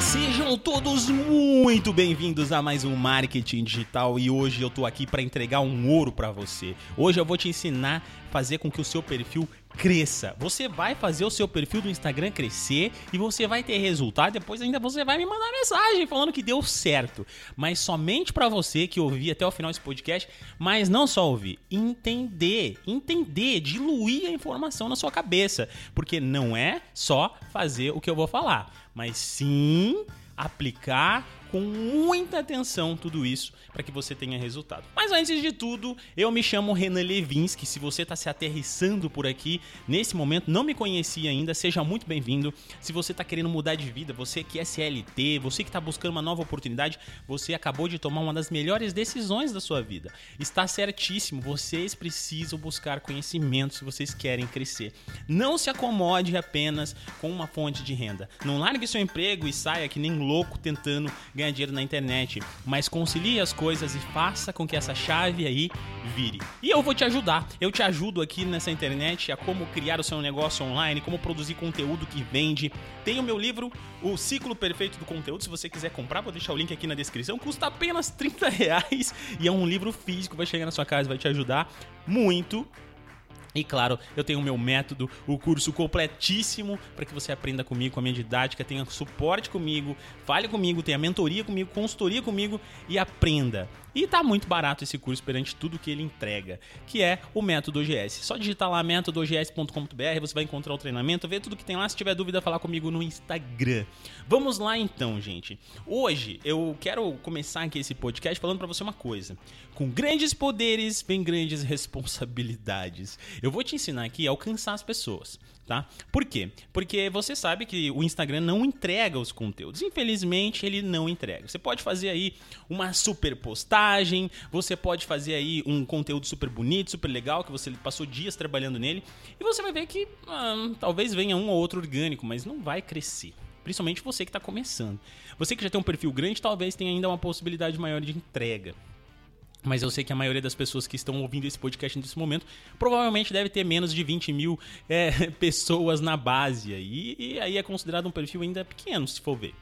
Sejam todos muito bem-vindos a mais um Marketing Digital e hoje eu tô aqui para entregar um ouro para você. Hoje eu vou te ensinar a fazer com que o seu perfil cresça. Você vai fazer o seu perfil do Instagram crescer e você vai ter resultado. Depois ainda você vai me mandar mensagem falando que deu certo. Mas somente para você que ouvir até o final desse podcast, mas não só ouvir, entender, entender, diluir a informação na sua cabeça, porque não é só fazer o que eu vou falar, mas sim aplicar com muita atenção tudo isso para que você tenha resultado. Mas antes de tudo, eu me chamo Renan Levinsky. Se você está se aterrissando por aqui nesse momento, não me conhecia ainda, seja muito bem-vindo. Se você está querendo mudar de vida, você que é CLT, você que está buscando uma nova oportunidade, você acabou de tomar uma das melhores decisões da sua vida. Está certíssimo, vocês precisam buscar conhecimento se vocês querem crescer. Não se acomode apenas com uma fonte de renda. Não largue seu emprego e saia que nem louco tentando ganhar ganhar dinheiro na internet, mas concilie as coisas e faça com que essa chave aí vire. E eu vou te ajudar. Eu te ajudo aqui nessa internet a como criar o seu negócio online, como produzir conteúdo que vende. Tem o meu livro, O Ciclo Perfeito do Conteúdo. Se você quiser comprar, vou deixar o link aqui na descrição. Custa apenas 30 reais e é um livro físico, vai chegar na sua casa, vai te ajudar muito e claro, eu tenho o meu método, o curso completíssimo para que você aprenda comigo, com a minha didática, tenha suporte comigo, fale comigo, tenha mentoria comigo, consultoria comigo e aprenda. E tá muito barato esse curso perante tudo que ele entrega, que é o método OGS. Só digitar lá métodoogs.com.br, você vai encontrar o treinamento, ver tudo que tem lá. Se tiver dúvida, falar comigo no Instagram. Vamos lá então, gente. Hoje eu quero começar aqui esse podcast falando para você uma coisa. Com grandes poderes vem grandes responsabilidades. Eu vou te ensinar aqui a alcançar as pessoas tá? Por quê? Porque você sabe que o Instagram não entrega os conteúdos. Infelizmente, ele não entrega. Você pode fazer aí uma super postagem, você pode fazer aí um conteúdo super bonito, super legal, que você passou dias trabalhando nele, e você vai ver que ah, talvez venha um ou outro orgânico, mas não vai crescer. Principalmente você que está começando. Você que já tem um perfil grande, talvez tenha ainda uma possibilidade maior de entrega. Mas eu sei que a maioria das pessoas que estão ouvindo esse podcast nesse momento provavelmente deve ter menos de 20 mil é, pessoas na base. aí e aí é considerado um perfil ainda pequeno, se for ver.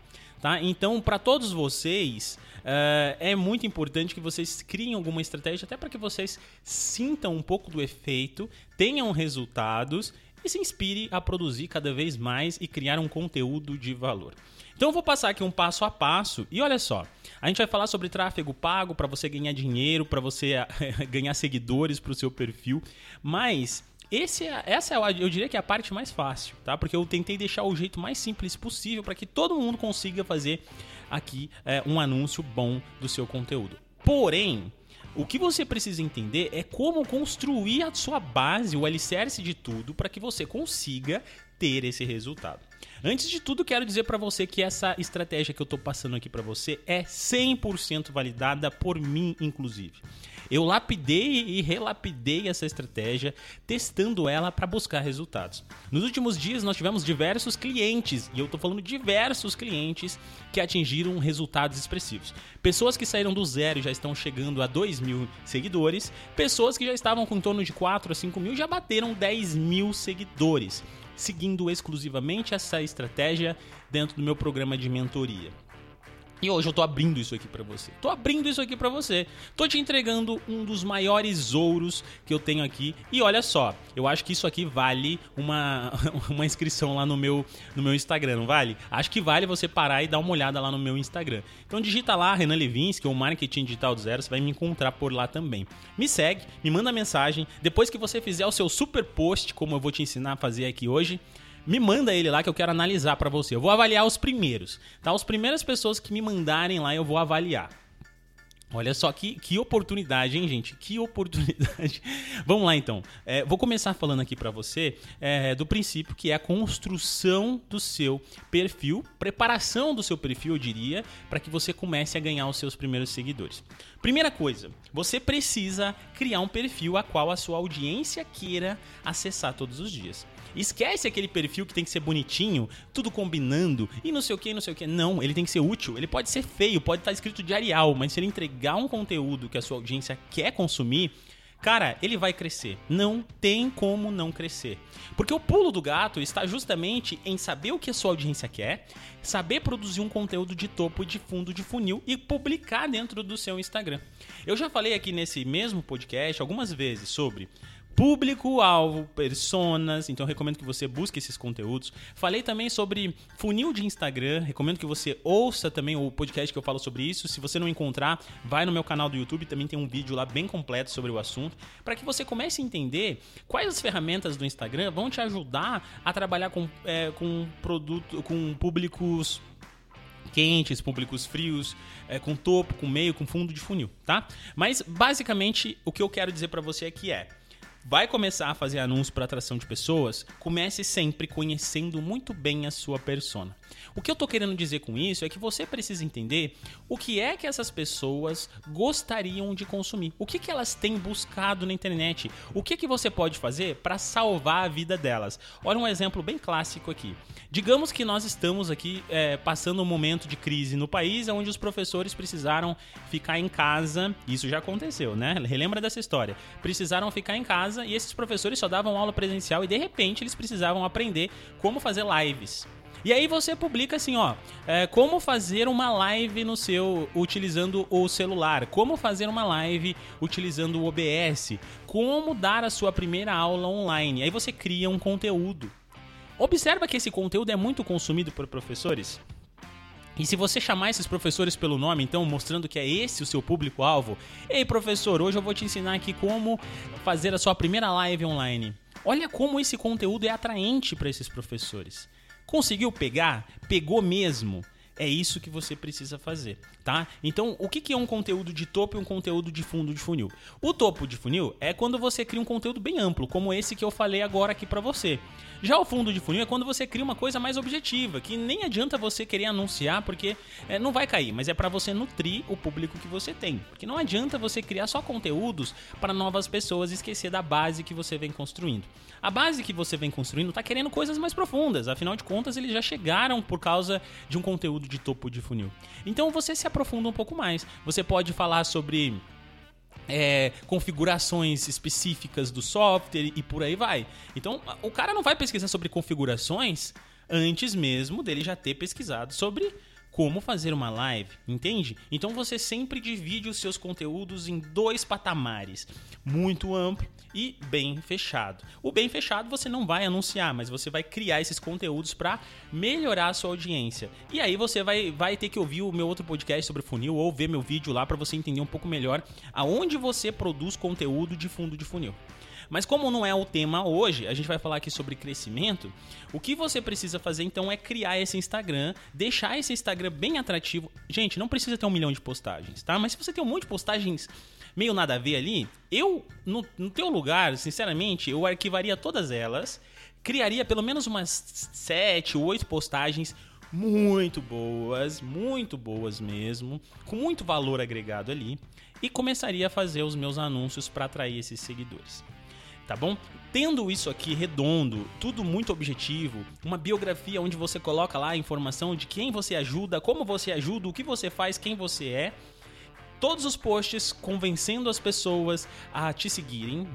Tá? Então, para todos vocês, uh, é muito importante que vocês criem alguma estratégia, até para que vocês sintam um pouco do efeito, tenham resultados e se inspire a produzir cada vez mais e criar um conteúdo de valor. Então eu vou passar aqui um passo a passo e olha só, a gente vai falar sobre tráfego pago para você ganhar dinheiro, para você ganhar seguidores para o seu perfil, mas esse é, essa é, eu diria que é a parte mais fácil, tá? Porque eu tentei deixar o jeito mais simples possível para que todo mundo consiga fazer aqui é, um anúncio bom do seu conteúdo. Porém, o que você precisa entender é como construir a sua base, o alicerce de tudo, para que você consiga ter esse resultado. Antes de tudo, quero dizer para você que essa estratégia que eu estou passando aqui para você é 100% validada por mim, inclusive. Eu lapidei e relapidei essa estratégia, testando ela para buscar resultados. Nos últimos dias, nós tivemos diversos clientes, e eu estou falando diversos clientes, que atingiram resultados expressivos. Pessoas que saíram do zero e já estão chegando a 2 mil seguidores, pessoas que já estavam com em torno de 4 a 5 mil já bateram 10 mil seguidores, seguindo exclusivamente essa estratégia dentro do meu programa de mentoria. E hoje eu tô abrindo isso aqui para você. Tô abrindo isso aqui para você. Tô te entregando um dos maiores ouros que eu tenho aqui. E olha só, eu acho que isso aqui vale uma, uma inscrição lá no meu, no meu Instagram, não vale? Acho que vale você parar e dar uma olhada lá no meu Instagram. Então digita lá Renan Levinsky ou Marketing Digital do Zero, você vai me encontrar por lá também. Me segue, me manda mensagem. Depois que você fizer o seu super post, como eu vou te ensinar a fazer aqui hoje, me manda ele lá que eu quero analisar para você. Eu vou avaliar os primeiros, tá? As primeiras pessoas que me mandarem lá eu vou avaliar. Olha só que, que oportunidade, hein, gente? Que oportunidade. Vamos lá, então. É, vou começar falando aqui para você é, do princípio que é a construção do seu perfil, preparação do seu perfil, eu diria, para que você comece a ganhar os seus primeiros seguidores. Primeira coisa, você precisa criar um perfil a qual a sua audiência queira acessar todos os dias. Esquece aquele perfil que tem que ser bonitinho, tudo combinando e não sei o que, não sei o que. Não, ele tem que ser útil. Ele pode ser feio, pode estar escrito de Arial, mas se ele entregar um conteúdo que a sua audiência quer consumir, cara, ele vai crescer. Não tem como não crescer. Porque o pulo do gato está justamente em saber o que a sua audiência quer, saber produzir um conteúdo de topo e de fundo de funil e publicar dentro do seu Instagram. Eu já falei aqui nesse mesmo podcast algumas vezes sobre público-alvo, personas, então recomendo que você busque esses conteúdos. Falei também sobre funil de Instagram, recomendo que você ouça também o podcast que eu falo sobre isso. Se você não encontrar, vai no meu canal do YouTube, também tem um vídeo lá bem completo sobre o assunto, para que você comece a entender quais as ferramentas do Instagram vão te ajudar a trabalhar com, é, com produto, com públicos quentes, públicos frios, é, com topo, com meio, com fundo de funil, tá? Mas basicamente o que eu quero dizer para você aqui é vai começar a fazer anúncios para atração de pessoas, comece sempre conhecendo muito bem a sua persona. O que eu tô querendo dizer com isso é que você precisa entender o que é que essas pessoas gostariam de consumir, o que, que elas têm buscado na internet, o que, que você pode fazer para salvar a vida delas. Olha um exemplo bem clássico aqui. Digamos que nós estamos aqui é, passando um momento de crise no país, onde os professores precisaram ficar em casa. Isso já aconteceu, né? Relembra dessa história. Precisaram ficar em casa e esses professores só davam aula presencial e de repente eles precisavam aprender como fazer lives. E aí você publica assim, ó, é, como fazer uma live no seu utilizando o celular, como fazer uma live utilizando o OBS, como dar a sua primeira aula online. Aí você cria um conteúdo. Observa que esse conteúdo é muito consumido por professores. E se você chamar esses professores pelo nome, então mostrando que é esse o seu público-alvo, ei professor, hoje eu vou te ensinar aqui como fazer a sua primeira live online. Olha como esse conteúdo é atraente para esses professores. Conseguiu pegar? Pegou mesmo? É isso que você precisa fazer, tá? Então, o que é um conteúdo de topo e um conteúdo de fundo de funil? O topo de funil é quando você cria um conteúdo bem amplo, como esse que eu falei agora aqui para você. Já o fundo de funil é quando você cria uma coisa mais objetiva, que nem adianta você querer anunciar, porque é, não vai cair, mas é para você nutrir o público que você tem. Porque não adianta você criar só conteúdos para novas pessoas e esquecer da base que você vem construindo. A base que você vem construindo está querendo coisas mais profundas, afinal de contas, eles já chegaram por causa de um conteúdo de topo de funil. Então você se aprofunda um pouco mais. Você pode falar sobre é, configurações específicas do software e por aí vai. Então, o cara não vai pesquisar sobre configurações antes mesmo dele já ter pesquisado sobre como fazer uma live, entende? Então você sempre divide os seus conteúdos em dois patamares, muito amplo e bem fechado. O bem fechado você não vai anunciar, mas você vai criar esses conteúdos para melhorar a sua audiência. E aí você vai, vai ter que ouvir o meu outro podcast sobre funil ou ver meu vídeo lá para você entender um pouco melhor aonde você produz conteúdo de fundo de funil. Mas como não é o tema hoje, a gente vai falar aqui sobre crescimento. O que você precisa fazer então é criar esse Instagram, deixar esse Instagram bem atrativo. Gente, não precisa ter um milhão de postagens, tá? Mas se você tem um monte de postagens meio nada a ver ali, eu, no, no teu lugar, sinceramente, eu arquivaria todas elas, criaria pelo menos umas sete, oito postagens muito boas, muito boas mesmo, com muito valor agregado ali, e começaria a fazer os meus anúncios para atrair esses seguidores tá bom? Tendo isso aqui redondo, tudo muito objetivo, uma biografia onde você coloca lá a informação de quem você ajuda, como você ajuda, o que você faz, quem você é. Todos os posts convencendo as pessoas a te seguirem,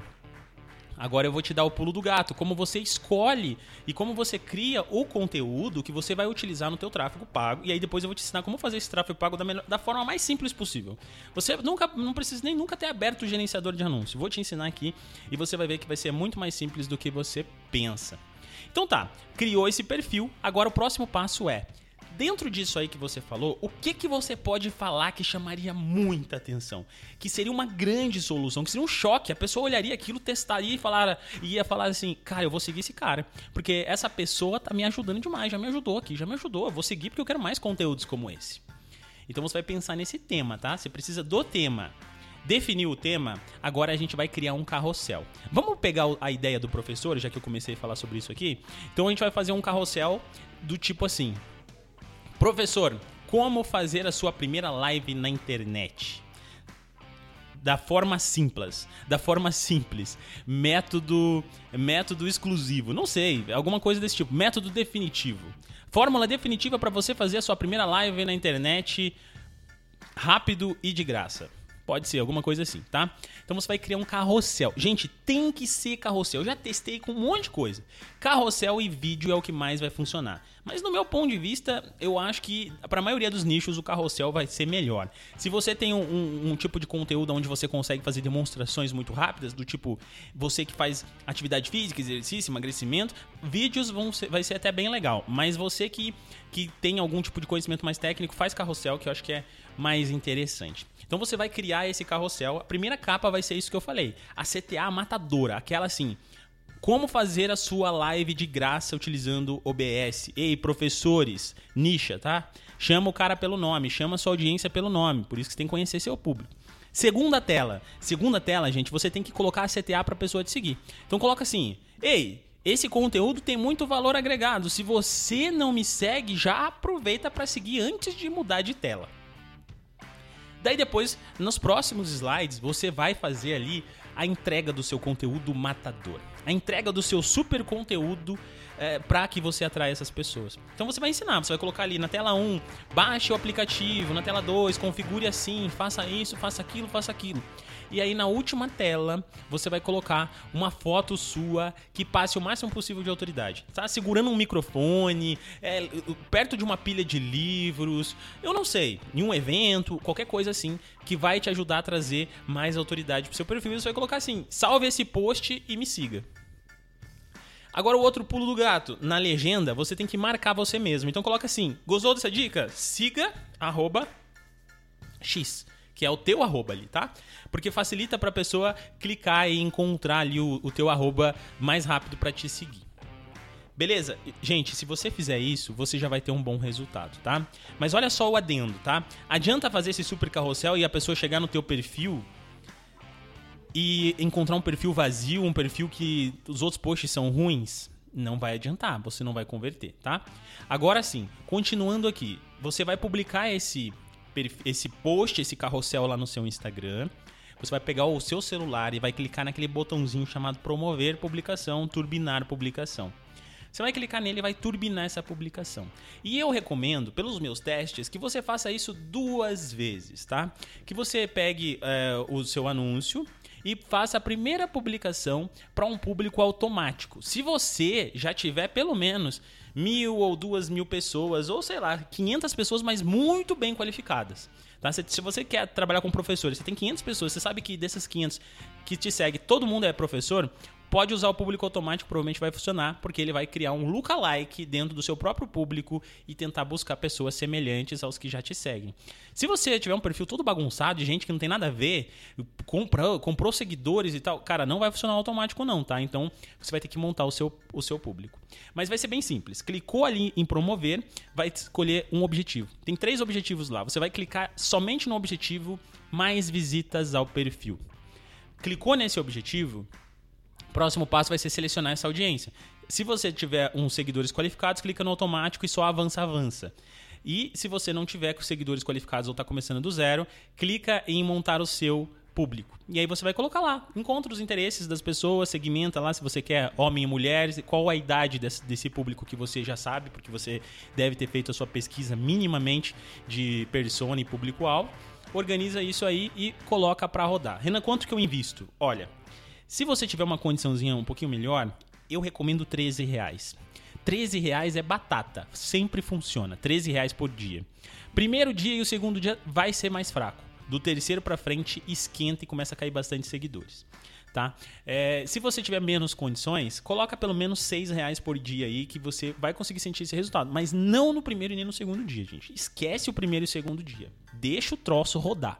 Agora eu vou te dar o pulo do gato, como você escolhe e como você cria o conteúdo que você vai utilizar no teu tráfego pago. E aí depois eu vou te ensinar como fazer esse tráfego pago da, melhor, da forma mais simples possível. Você nunca não precisa nem nunca ter aberto o gerenciador de anúncio. Vou te ensinar aqui e você vai ver que vai ser muito mais simples do que você pensa. Então tá, criou esse perfil. Agora o próximo passo é dentro disso aí que você falou, o que que você pode falar que chamaria muita atenção? Que seria uma grande solução, que seria um choque. A pessoa olharia aquilo, testaria e falar, ia falar assim, cara, eu vou seguir esse cara. Porque essa pessoa tá me ajudando demais, já me ajudou aqui, já me ajudou. Eu vou seguir porque eu quero mais conteúdos como esse. Então você vai pensar nesse tema, tá? Você precisa do tema. Definiu o tema, agora a gente vai criar um carrossel. Vamos pegar a ideia do professor, já que eu comecei a falar sobre isso aqui? Então a gente vai fazer um carrossel do tipo assim: Professor, como fazer a sua primeira live na internet? Da forma simples, da forma simples, método, método exclusivo, não sei, alguma coisa desse tipo, método definitivo. Fórmula definitiva para você fazer a sua primeira live na internet rápido e de graça. Pode ser, alguma coisa assim, tá? Então você vai criar um carrossel. Gente, tem que ser carrossel. Eu já testei com um monte de coisa. Carrossel e vídeo é o que mais vai funcionar. Mas no meu ponto de vista, eu acho que para a maioria dos nichos o carrossel vai ser melhor. Se você tem um, um, um, tipo de conteúdo onde você consegue fazer demonstrações muito rápidas, do tipo você que faz atividade física, exercício, emagrecimento, vídeos vão ser, vai ser até bem legal. Mas você que, que tem algum tipo de conhecimento mais técnico, faz carrossel, que eu acho que é mais interessante. Então você vai criar esse carrossel. A primeira capa vai ser isso que eu falei. A CTA matadora, aquela assim. Como fazer a sua live de graça utilizando OBS? Ei, professores, nicha, tá? Chama o cara pelo nome, chama a sua audiência pelo nome. Por isso que você tem que conhecer seu público. Segunda tela. Segunda tela, gente, você tem que colocar a CTA para a pessoa te seguir. Então coloca assim: "Ei, esse conteúdo tem muito valor agregado. Se você não me segue, já aproveita para seguir antes de mudar de tela." Daí depois, nos próximos slides, você vai fazer ali a entrega do seu conteúdo matador. A entrega do seu super conteúdo é, para que você atraia essas pessoas. Então você vai ensinar, você vai colocar ali na tela 1, baixe o aplicativo, na tela 2, configure assim, faça isso, faça aquilo, faça aquilo. E aí na última tela você vai colocar uma foto sua que passe o máximo possível de autoridade. Tá segurando um microfone, é, perto de uma pilha de livros, eu não sei, em um evento, qualquer coisa assim que vai te ajudar a trazer mais autoridade pro seu perfil. Você vai colocar assim: salve esse post e me siga. Agora o outro pulo do gato. Na legenda, você tem que marcar você mesmo. Então coloca assim: gostou dessa dica? Siga arroba X, que é o teu arroba ali, tá? Porque facilita pra pessoa clicar e encontrar ali o, o teu arroba mais rápido para te seguir. Beleza? Gente, se você fizer isso, você já vai ter um bom resultado, tá? Mas olha só o adendo, tá? Adianta fazer esse super carrossel e a pessoa chegar no teu perfil e encontrar um perfil vazio, um perfil que os outros posts são ruins, não vai adiantar, você não vai converter, tá? Agora sim, continuando aqui, você vai publicar esse esse post, esse carrossel lá no seu Instagram. Você vai pegar o seu celular e vai clicar naquele botãozinho chamado promover publicação, turbinar publicação. Você vai clicar nele e vai turbinar essa publicação. E eu recomendo, pelos meus testes, que você faça isso duas vezes, tá? Que você pegue é, o seu anúncio, e faça a primeira publicação para um público automático. Se você já tiver pelo menos mil ou duas mil pessoas, ou sei lá, 500 pessoas, mas muito bem qualificadas. Tá? Se, você quer trabalhar com professores, você tem 500 pessoas, você sabe que dessas 500 que te segue, todo mundo é professor, pode usar o público automático, provavelmente vai funcionar, porque ele vai criar um lookalike dentro do seu próprio público e tentar buscar pessoas semelhantes aos que já te seguem. Se você tiver um perfil todo bagunçado de gente que não tem nada a ver, comprou, comprou seguidores e tal, cara, não vai funcionar automático não, tá? Então você vai ter que montar o seu, o seu público. Mas vai ser bem simples. Clicou ali em promover, vai escolher um objetivo. Tem três objetivos lá. Você vai clicar somente no objetivo mais visitas ao perfil. Clicou nesse objetivo, Próximo passo vai ser selecionar essa audiência. Se você tiver uns seguidores qualificados, clica no automático e só avança, avança. E se você não tiver com seguidores qualificados ou está começando do zero, clica em montar o seu público. E aí você vai colocar lá, encontra os interesses das pessoas, segmenta lá se você quer homem e mulheres, qual a idade desse, desse público que você já sabe, porque você deve ter feito a sua pesquisa minimamente de persona e público-alvo. Organiza isso aí e coloca para rodar. Renan, quanto que eu invisto? Olha, se você tiver uma condiçãozinha um pouquinho melhor, eu recomendo 13 reais. 13 reais é batata, sempre funciona. 13 reais por dia. Primeiro dia e o segundo dia vai ser mais fraco. Do terceiro para frente esquenta e começa a cair bastante seguidores. Tá? É, se você tiver menos condições, coloca pelo menos 6 reais por dia aí que você vai conseguir sentir esse resultado. Mas não no primeiro e nem no segundo dia, gente. Esquece o primeiro e o segundo dia. Deixa o troço rodar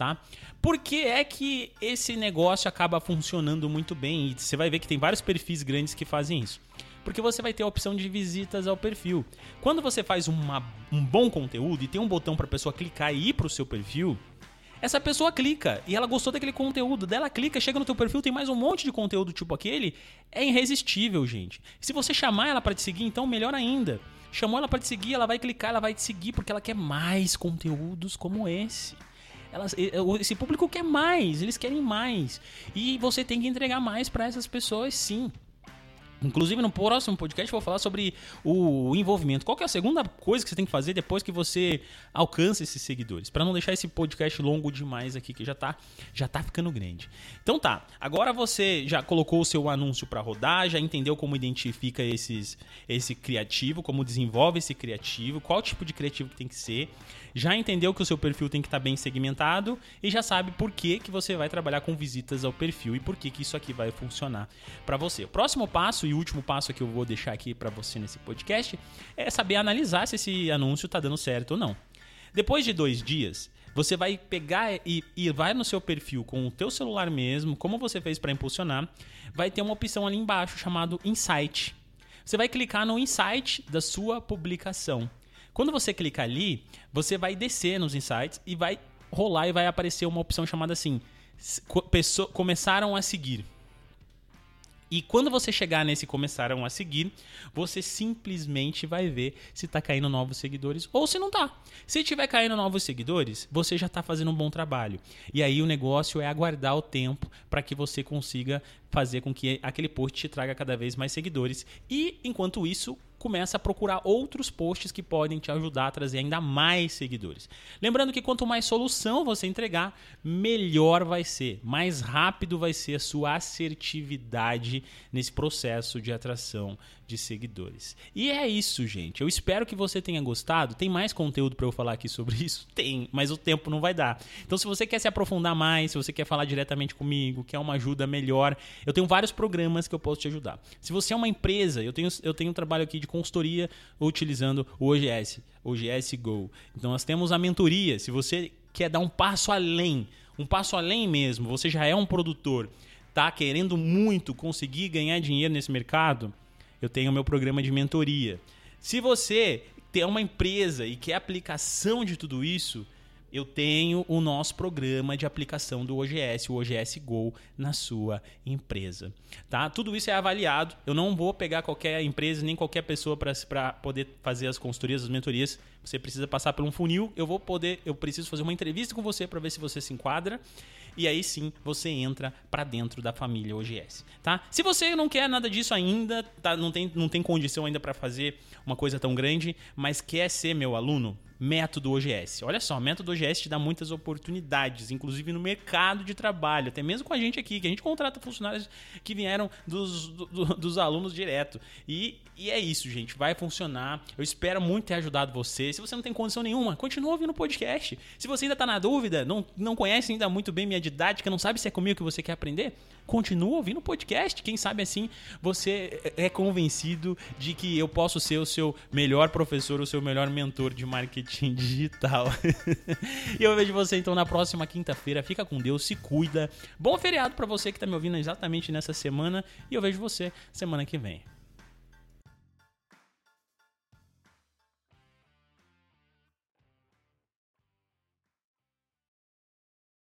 tá? Por que é que esse negócio acaba funcionando muito bem? E você vai ver que tem vários perfis grandes que fazem isso. Porque você vai ter a opção de visitas ao perfil. Quando você faz uma, um bom conteúdo e tem um botão para a pessoa clicar e ir para o seu perfil, essa pessoa clica e ela gostou daquele conteúdo, dela clica, chega no teu perfil, tem mais um monte de conteúdo tipo aquele, é irresistível, gente. Se você chamar ela para te seguir, então melhor ainda. Chamou ela para te seguir, ela vai clicar, ela vai te seguir porque ela quer mais conteúdos como esse. Elas, esse público quer mais, eles querem mais. E você tem que entregar mais para essas pessoas, sim. Inclusive, no próximo podcast vou falar sobre o envolvimento. Qual é a segunda coisa que você tem que fazer depois que você alcança esses seguidores? Para não deixar esse podcast longo demais aqui, que já tá, já tá ficando grande. Então tá, agora você já colocou o seu anúncio para rodar, já entendeu como identifica esses, esse criativo, como desenvolve esse criativo, qual tipo de criativo que tem que ser, já entendeu que o seu perfil tem que estar tá bem segmentado e já sabe por que, que você vai trabalhar com visitas ao perfil e por que, que isso aqui vai funcionar para você. O próximo passo e último passo que eu vou deixar aqui para você nesse podcast é saber analisar se esse anúncio está dando certo ou não. Depois de dois dias, você vai pegar e, e vai no seu perfil com o teu celular mesmo, como você fez para impulsionar, vai ter uma opção ali embaixo chamado Insight. Você vai clicar no Insight da sua publicação. Quando você clicar ali, você vai descer nos insights e vai rolar e vai aparecer uma opção chamada assim: começaram a seguir. E quando você chegar nesse começaram a seguir, você simplesmente vai ver se está caindo novos seguidores ou se não está. Se tiver caindo novos seguidores, você já está fazendo um bom trabalho. E aí o negócio é aguardar o tempo para que você consiga fazer com que aquele post te traga cada vez mais seguidores. E enquanto isso, começa a procurar outros posts que podem te ajudar a trazer ainda mais seguidores. Lembrando que quanto mais solução você entregar, melhor vai ser, mais rápido vai ser a sua assertividade nesse processo de atração de seguidores. E é isso, gente. Eu espero que você tenha gostado. Tem mais conteúdo para eu falar aqui sobre isso? Tem, mas o tempo não vai dar. Então, se você quer se aprofundar mais, se você quer falar diretamente comigo, quer uma ajuda melhor, eu tenho vários programas que eu posso te ajudar. Se você é uma empresa, eu tenho, eu tenho um trabalho aqui de consultoria utilizando o OGS, OGS Go. Então, nós temos a mentoria. Se você quer dar um passo além, um passo além mesmo, você já é um produtor, tá querendo muito conseguir ganhar dinheiro nesse mercado, eu tenho meu programa de mentoria. Se você tem uma empresa e quer aplicação de tudo isso, eu tenho o nosso programa de aplicação do OGS, o OGS Go, na sua empresa. Tá? Tudo isso é avaliado. Eu não vou pegar qualquer empresa nem qualquer pessoa para poder fazer as consultorias, as mentorias. Você precisa passar por um funil. Eu vou poder, eu preciso fazer uma entrevista com você para ver se você se enquadra e aí sim você entra para dentro da família OGS, tá? Se você não quer nada disso ainda, tá, não, tem, não tem condição ainda para fazer uma coisa tão grande, mas quer ser meu aluno, método OGS. Olha só, o método OGS te dá muitas oportunidades, inclusive no mercado de trabalho, até mesmo com a gente aqui, que a gente contrata funcionários que vieram dos, do, dos alunos direto. E, e é isso, gente, vai funcionar. Eu espero muito ter ajudado você. Se você não tem condição nenhuma, continua ouvindo o podcast. Se você ainda está na dúvida, não, não conhece ainda muito bem minha didática, não sabe se é comigo que você quer aprender, continua ouvindo o podcast. Quem sabe assim você é convencido de que eu posso ser o seu melhor professor, o seu melhor mentor de marketing marketing digital. e eu vejo você então na próxima quinta-feira. Fica com Deus, se cuida. Bom feriado para você que tá me ouvindo exatamente nessa semana e eu vejo você semana que vem.